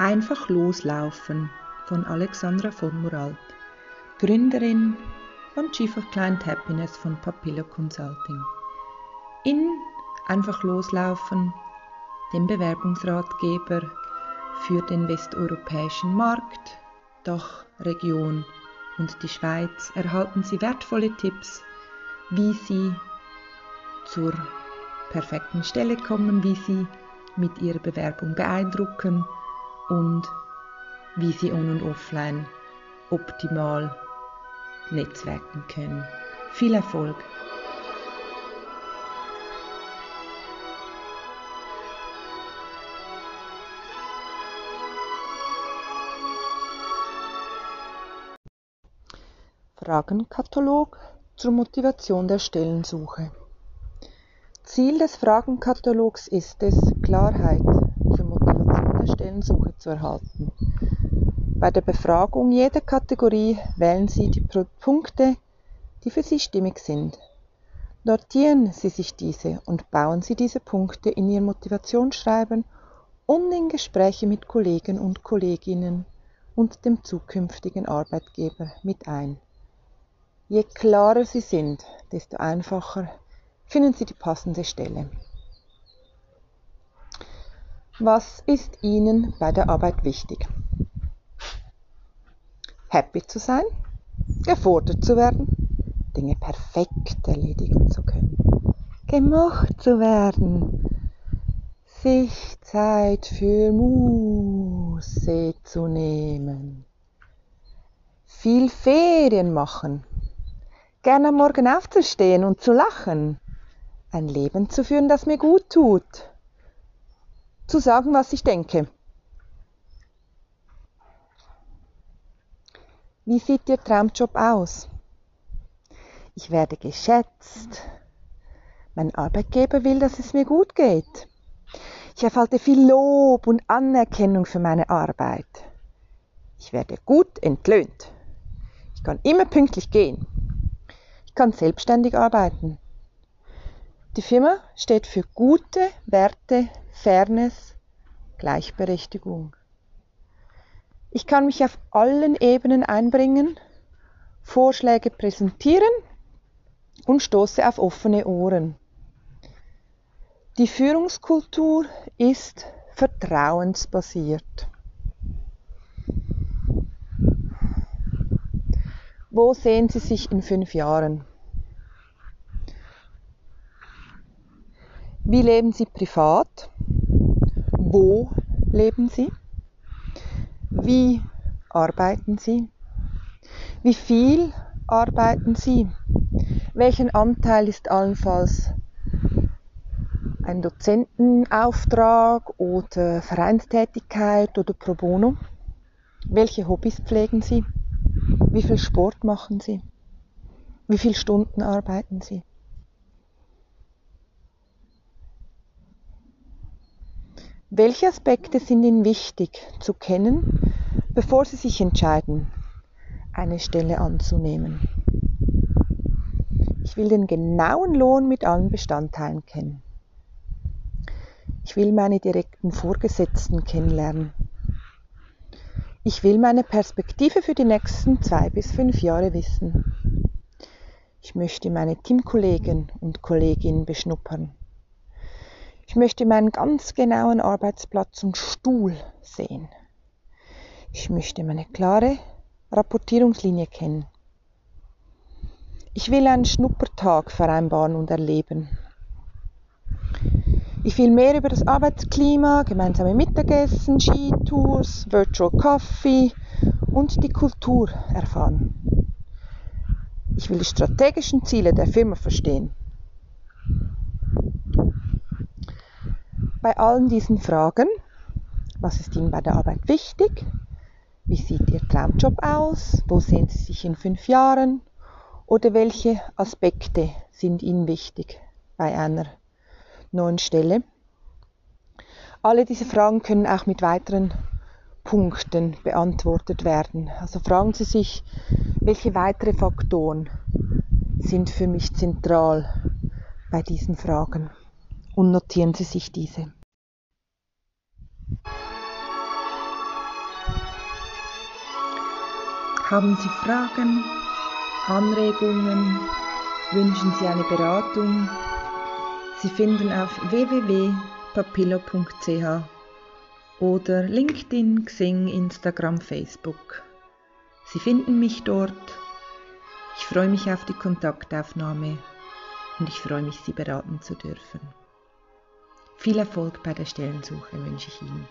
Einfach loslaufen von Alexandra von Muralt, Gründerin von Chief of Client Happiness von Papillo Consulting. In Einfach loslaufen, dem Bewerbungsratgeber für den westeuropäischen Markt, Dachregion und die Schweiz erhalten Sie wertvolle Tipps, wie Sie zur perfekten Stelle kommen, wie Sie mit Ihrer Bewerbung beeindrucken und wie Sie on- und offline optimal netzwerken können. Viel Erfolg! Fragenkatalog zur Motivation der Stellensuche. Ziel des Fragenkatalogs ist es, Klarheit der Stellensuche zu erhalten. Bei der Befragung jeder Kategorie wählen Sie die Punkte, die für Sie stimmig sind. Notieren Sie sich diese und bauen Sie diese Punkte in Ihr Motivationsschreiben und in Gespräche mit Kollegen und Kolleginnen und dem zukünftigen Arbeitgeber mit ein. Je klarer Sie sind, desto einfacher finden Sie die passende Stelle. Was ist Ihnen bei der Arbeit wichtig? Happy zu sein, gefordert zu werden, Dinge perfekt erledigen zu können, gemocht zu werden, sich Zeit für Muße zu nehmen, viel Ferien machen, gerne am Morgen aufzustehen und zu lachen, ein Leben zu führen, das mir gut tut, zu sagen, was ich denke. Wie sieht Ihr Traumjob aus? Ich werde geschätzt. Mein Arbeitgeber will, dass es mir gut geht. Ich erfalte viel Lob und Anerkennung für meine Arbeit. Ich werde gut entlöhnt. Ich kann immer pünktlich gehen. Ich kann selbstständig arbeiten. Die Firma steht für gute Werte, Fairness, Gleichberechtigung. Ich kann mich auf allen Ebenen einbringen, Vorschläge präsentieren und stoße auf offene Ohren. Die Führungskultur ist vertrauensbasiert. Wo sehen Sie sich in fünf Jahren? Wie leben Sie privat? Wo leben Sie? Wie arbeiten Sie? Wie viel arbeiten Sie? Welchen Anteil ist allenfalls ein Dozentenauftrag oder Vereinstätigkeit oder Pro Bono? Welche Hobbys pflegen Sie? Wie viel Sport machen Sie? Wie viele Stunden arbeiten Sie? Welche Aspekte sind Ihnen wichtig zu kennen, bevor Sie sich entscheiden, eine Stelle anzunehmen? Ich will den genauen Lohn mit allen Bestandteilen kennen. Ich will meine direkten Vorgesetzten kennenlernen. Ich will meine Perspektive für die nächsten zwei bis fünf Jahre wissen. Ich möchte meine Teamkollegen und Kolleginnen beschnuppern. Ich möchte meinen ganz genauen Arbeitsplatz und Stuhl sehen. Ich möchte meine klare Rapportierungslinie kennen. Ich will einen Schnuppertag vereinbaren und erleben. Ich will mehr über das Arbeitsklima, gemeinsame Mittagessen, Skitours, Virtual Coffee und die Kultur erfahren. Ich will die strategischen Ziele der Firma verstehen. Bei allen diesen Fragen, was ist Ihnen bei der Arbeit wichtig? Wie sieht Ihr Traumjob aus? Wo sehen Sie sich in fünf Jahren? Oder welche Aspekte sind Ihnen wichtig bei einer neuen Stelle? Alle diese Fragen können auch mit weiteren Punkten beantwortet werden. Also fragen Sie sich, welche weitere Faktoren sind für mich zentral bei diesen Fragen und notieren Sie sich diese. Haben Sie Fragen, Anregungen, wünschen Sie eine Beratung? Sie finden auf www.papillo.ch oder LinkedIn, Xing, Instagram, Facebook. Sie finden mich dort. Ich freue mich auf die Kontaktaufnahme und ich freue mich, Sie beraten zu dürfen. Viel Erfolg bei der Stellensuche wünsche ich Ihnen.